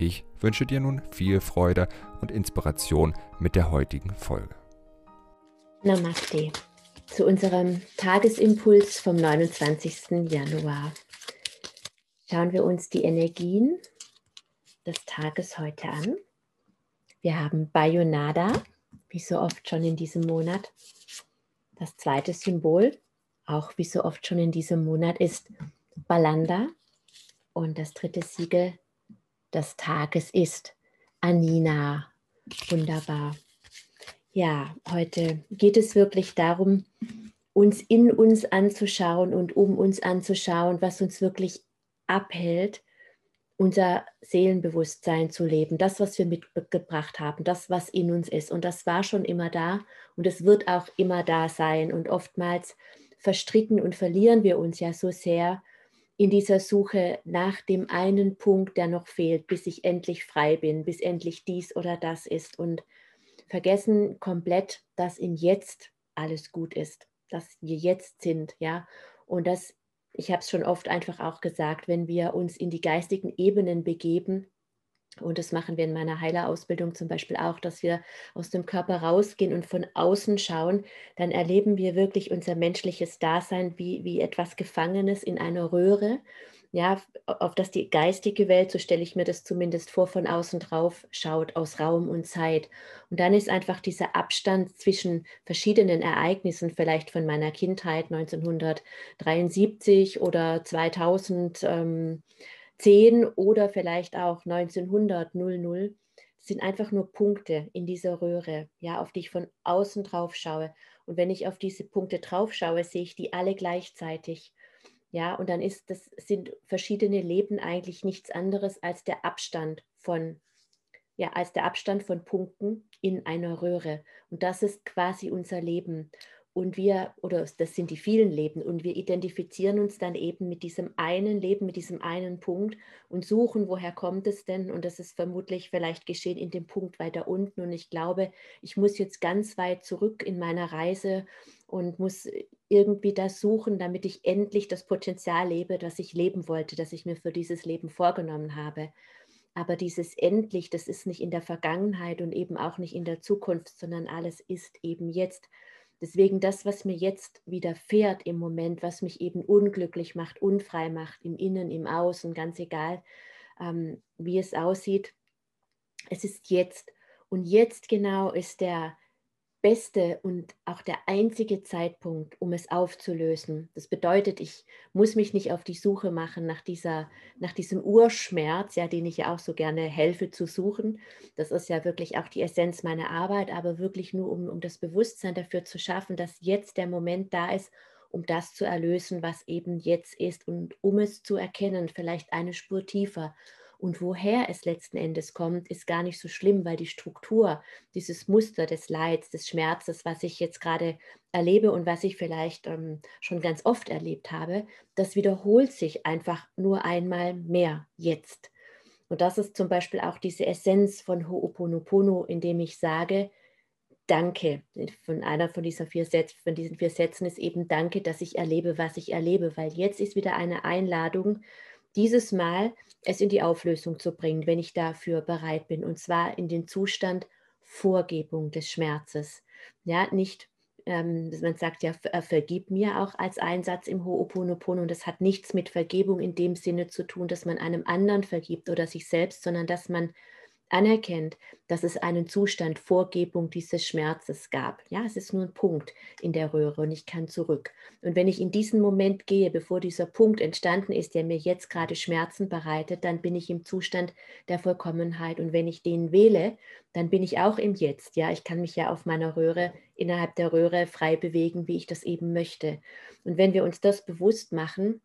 Ich wünsche dir nun viel Freude und Inspiration mit der heutigen Folge. Namaste zu unserem Tagesimpuls vom 29. Januar. Schauen wir uns die Energien des Tages heute an. Wir haben Bayonada, wie so oft schon in diesem Monat. Das zweite Symbol, auch wie so oft schon in diesem Monat, ist Balanda. Und das dritte Siegel des Tages ist Anina. Wunderbar. Ja, heute geht es wirklich darum, uns in uns anzuschauen und um uns anzuschauen, was uns wirklich abhält, unser Seelenbewusstsein zu leben, das, was wir mitgebracht haben, das, was in uns ist. Und das war schon immer da und es wird auch immer da sein. Und oftmals verstricken und verlieren wir uns ja so sehr in dieser Suche nach dem einen Punkt, der noch fehlt, bis ich endlich frei bin, bis endlich dies oder das ist und vergessen komplett, dass im Jetzt alles gut ist, dass wir jetzt sind, ja. Und das ich habe es schon oft einfach auch gesagt, wenn wir uns in die geistigen Ebenen begeben, und das machen wir in meiner Heilerausbildung zum Beispiel auch, dass wir aus dem Körper rausgehen und von außen schauen, dann erleben wir wirklich unser menschliches Dasein wie, wie etwas Gefangenes in einer Röhre ja, auf das die geistige Welt, so stelle ich mir das zumindest vor, von außen drauf schaut, aus Raum und Zeit. Und dann ist einfach dieser Abstand zwischen verschiedenen Ereignissen, vielleicht von meiner Kindheit 1973 oder 2010 oder vielleicht auch 1900, 00, sind einfach nur Punkte in dieser Röhre, ja, auf die ich von außen drauf schaue. Und wenn ich auf diese Punkte drauf schaue, sehe ich die alle gleichzeitig. Ja, und dann ist das sind verschiedene Leben eigentlich nichts anderes als der Abstand von ja, als der Abstand von Punkten in einer Röhre. Und das ist quasi unser Leben und wir, oder das sind die vielen Leben, und wir identifizieren uns dann eben mit diesem einen Leben, mit diesem einen Punkt und suchen, woher kommt es denn? Und das ist vermutlich vielleicht geschehen in dem Punkt weiter unten. Und ich glaube, ich muss jetzt ganz weit zurück in meiner Reise und muss irgendwie das suchen, damit ich endlich das Potenzial lebe, das ich leben wollte, das ich mir für dieses Leben vorgenommen habe. Aber dieses endlich, das ist nicht in der Vergangenheit und eben auch nicht in der Zukunft, sondern alles ist eben jetzt. Deswegen das, was mir jetzt widerfährt im Moment, was mich eben unglücklich macht, unfrei macht, im Innen, im Außen, ganz egal, ähm, wie es aussieht, es ist jetzt. Und jetzt genau ist der, beste und auch der einzige Zeitpunkt, um es aufzulösen. Das bedeutet, ich muss mich nicht auf die Suche machen nach, dieser, nach diesem Urschmerz, ja, den ich ja auch so gerne helfe zu suchen. Das ist ja wirklich auch die Essenz meiner Arbeit, aber wirklich nur, um, um das Bewusstsein dafür zu schaffen, dass jetzt der Moment da ist, um das zu erlösen, was eben jetzt ist und um es zu erkennen, vielleicht eine Spur tiefer und woher es letzten Endes kommt, ist gar nicht so schlimm, weil die Struktur, dieses Muster des Leids, des Schmerzes, was ich jetzt gerade erlebe und was ich vielleicht ähm, schon ganz oft erlebt habe, das wiederholt sich einfach nur einmal mehr jetzt. Und das ist zum Beispiel auch diese Essenz von Ho'oponopono, indem ich sage, Danke. Von einer von, dieser vier Sätze, von diesen vier Sätzen ist eben Danke, dass ich erlebe, was ich erlebe, weil jetzt ist wieder eine Einladung, dieses Mal es in die Auflösung zu bringen, wenn ich dafür bereit bin. Und zwar in den Zustand Vorgebung des Schmerzes. Ja, nicht, ähm, man sagt ja, ver vergib mir auch als Einsatz im Ho'oponopono. Und das hat nichts mit Vergebung in dem Sinne zu tun, dass man einem anderen vergibt oder sich selbst, sondern dass man anerkennt, dass es einen Zustand Vorgebung dieses Schmerzes gab. Ja, es ist nur ein Punkt in der Röhre und ich kann zurück. Und wenn ich in diesen Moment gehe, bevor dieser Punkt entstanden ist, der mir jetzt gerade Schmerzen bereitet, dann bin ich im Zustand der Vollkommenheit. Und wenn ich den wähle, dann bin ich auch im Jetzt. Ja, ich kann mich ja auf meiner Röhre, innerhalb der Röhre frei bewegen, wie ich das eben möchte. Und wenn wir uns das bewusst machen,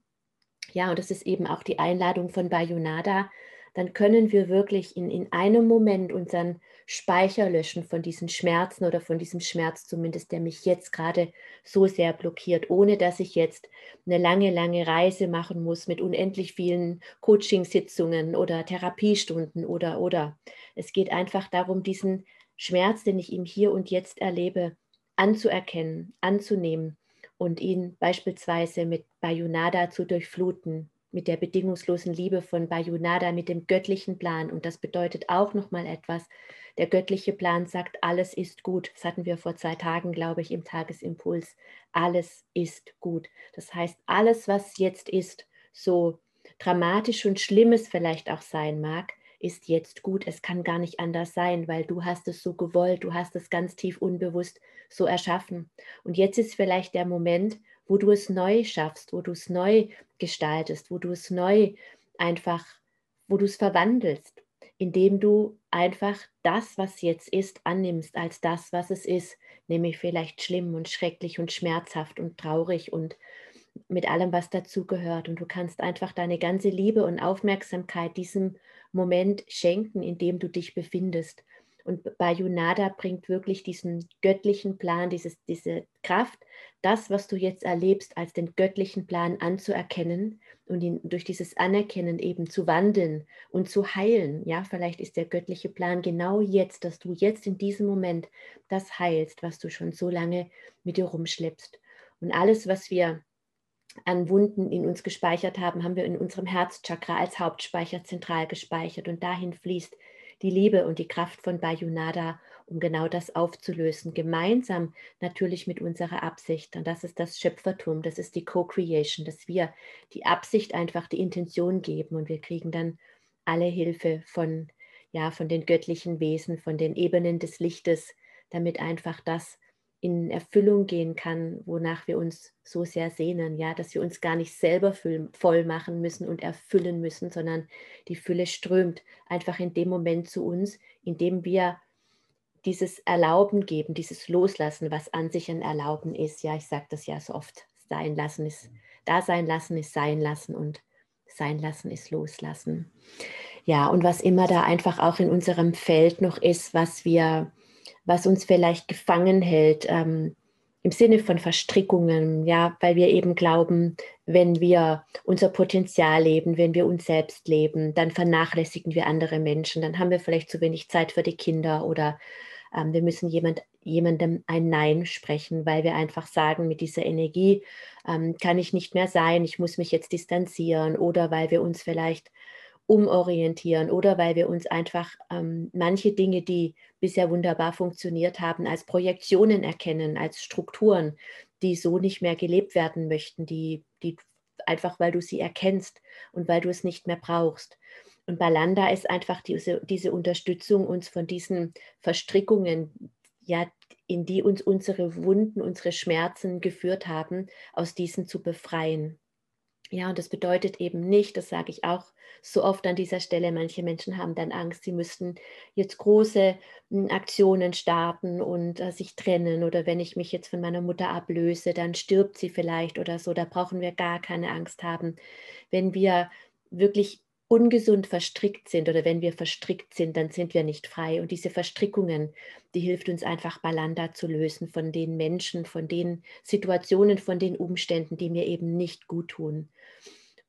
ja, und das ist eben auch die Einladung von Bayonada, dann können wir wirklich in, in einem Moment unseren Speicher löschen von diesen Schmerzen oder von diesem Schmerz zumindest, der mich jetzt gerade so sehr blockiert, ohne dass ich jetzt eine lange, lange Reise machen muss mit unendlich vielen Coachingsitzungen oder Therapiestunden oder, oder. Es geht einfach darum, diesen Schmerz, den ich im Hier und Jetzt erlebe, anzuerkennen, anzunehmen und ihn beispielsweise mit Bayonada zu durchfluten, mit der bedingungslosen Liebe von Bayonada, mit dem göttlichen Plan. Und das bedeutet auch nochmal etwas. Der göttliche Plan sagt, alles ist gut. Das hatten wir vor zwei Tagen, glaube ich, im Tagesimpuls. Alles ist gut. Das heißt, alles, was jetzt ist, so dramatisch und schlimm es vielleicht auch sein mag, ist jetzt gut. Es kann gar nicht anders sein, weil du hast es so gewollt, du hast es ganz tief unbewusst so erschaffen. Und jetzt ist vielleicht der Moment, wo du es neu schaffst, wo du es neu gestaltest, wo du es neu einfach, wo du es verwandelst, indem du einfach das, was jetzt ist, annimmst als das, was es ist, nämlich vielleicht schlimm und schrecklich und schmerzhaft und traurig und mit allem, was dazugehört. Und du kannst einfach deine ganze Liebe und Aufmerksamkeit diesem Moment schenken, in dem du dich befindest. Und Bayunada bringt wirklich diesen göttlichen Plan, dieses, diese Kraft, das, was du jetzt erlebst, als den göttlichen Plan anzuerkennen und ihn durch dieses Anerkennen eben zu wandeln und zu heilen. Ja, vielleicht ist der göttliche Plan genau jetzt, dass du jetzt in diesem Moment das heilst, was du schon so lange mit dir rumschleppst. Und alles, was wir an Wunden in uns gespeichert haben, haben wir in unserem Herzchakra als Hauptspeicher zentral gespeichert. Und dahin fließt die Liebe und die Kraft von Bayunada, um genau das aufzulösen. Gemeinsam natürlich mit unserer Absicht. Und das ist das Schöpfertum, das ist die Co-Creation, dass wir die Absicht einfach die Intention geben und wir kriegen dann alle Hilfe von, ja, von den göttlichen Wesen, von den Ebenen des Lichtes, damit einfach das in Erfüllung gehen kann, wonach wir uns so sehr sehnen, ja, dass wir uns gar nicht selber voll machen müssen und erfüllen müssen, sondern die Fülle strömt einfach in dem Moment zu uns, in dem wir dieses Erlauben geben, dieses Loslassen, was an sich ein Erlauben ist. Ja, ich sage das ja so oft, sein lassen ist, da sein lassen ist sein lassen und sein lassen ist loslassen. Ja, und was immer da einfach auch in unserem Feld noch ist, was wir was uns vielleicht gefangen hält, ähm, im Sinne von Verstrickungen, ja, weil wir eben glauben, wenn wir unser Potenzial leben, wenn wir uns selbst leben, dann vernachlässigen wir andere Menschen, dann haben wir vielleicht zu wenig Zeit für die Kinder oder ähm, wir müssen jemand, jemandem ein Nein sprechen, weil wir einfach sagen, mit dieser Energie ähm, kann ich nicht mehr sein, ich muss mich jetzt distanzieren oder weil wir uns vielleicht umorientieren oder weil wir uns einfach ähm, manche Dinge, die bisher wunderbar funktioniert haben, als Projektionen erkennen, als Strukturen, die so nicht mehr gelebt werden möchten, die, die einfach, weil du sie erkennst und weil du es nicht mehr brauchst. Und Balanda ist einfach diese, diese Unterstützung, uns von diesen Verstrickungen, ja, in die uns unsere Wunden, unsere Schmerzen geführt haben, aus diesen zu befreien. Ja, und das bedeutet eben nicht, das sage ich auch so oft an dieser Stelle, manche Menschen haben dann Angst, sie müssten jetzt große hm, Aktionen starten und äh, sich trennen oder wenn ich mich jetzt von meiner Mutter ablöse, dann stirbt sie vielleicht oder so. Da brauchen wir gar keine Angst haben. Wenn wir wirklich ungesund verstrickt sind oder wenn wir verstrickt sind, dann sind wir nicht frei. Und diese Verstrickungen, die hilft uns einfach Balanda zu lösen von den Menschen, von den Situationen, von den Umständen, die mir eben nicht gut tun.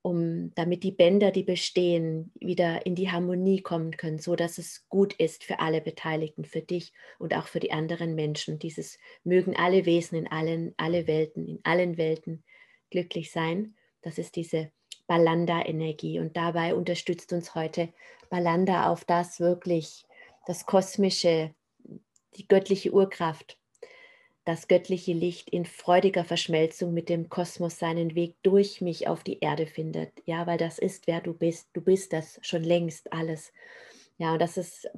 Um, damit die Bänder, die bestehen, wieder in die Harmonie kommen können, so dass es gut ist für alle Beteiligten, für dich und auch für die anderen Menschen. Dieses mögen alle Wesen in allen, alle Welten, in allen Welten glücklich sein. Das ist diese Balanda-Energie. Und dabei unterstützt uns heute Balanda auf das wirklich, das kosmische, die göttliche Urkraft, das göttliche Licht in freudiger Verschmelzung mit dem Kosmos seinen Weg durch mich auf die Erde findet. Ja, weil das ist, wer du bist. Du bist das schon längst alles. Ja, und das ist,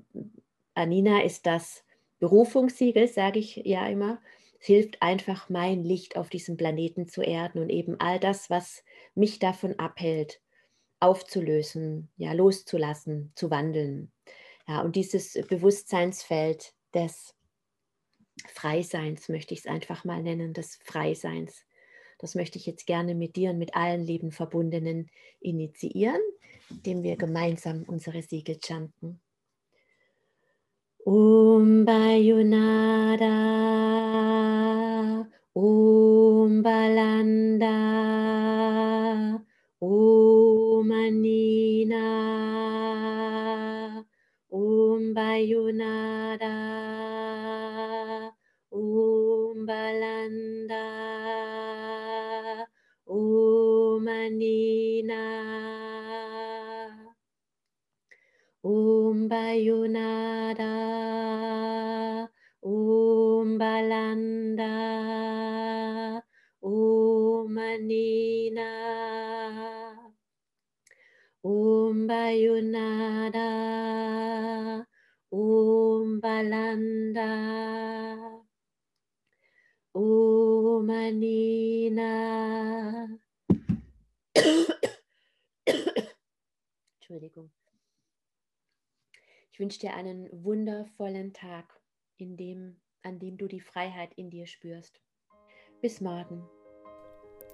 Anina ist das Berufungssiegel, sage ich ja immer. Hilft einfach, mein Licht auf diesem Planeten zu erden und eben all das, was mich davon abhält, aufzulösen, ja, loszulassen, zu wandeln. Ja, und dieses Bewusstseinsfeld des Freiseins möchte ich es einfach mal nennen, des Freiseins. Das möchte ich jetzt gerne mit dir und mit allen lieben Verbundenen initiieren, indem wir gemeinsam unsere Siegel chanten. Om Bayunada, Om Balanda, Om Anina, Om Bayunada, Om Balanda, Om Bayunada, Om Balanda, Om. Entschuldigung. Ich wünsche dir einen wundervollen Tag, in dem, an dem du die Freiheit in dir spürst. Bis morgen.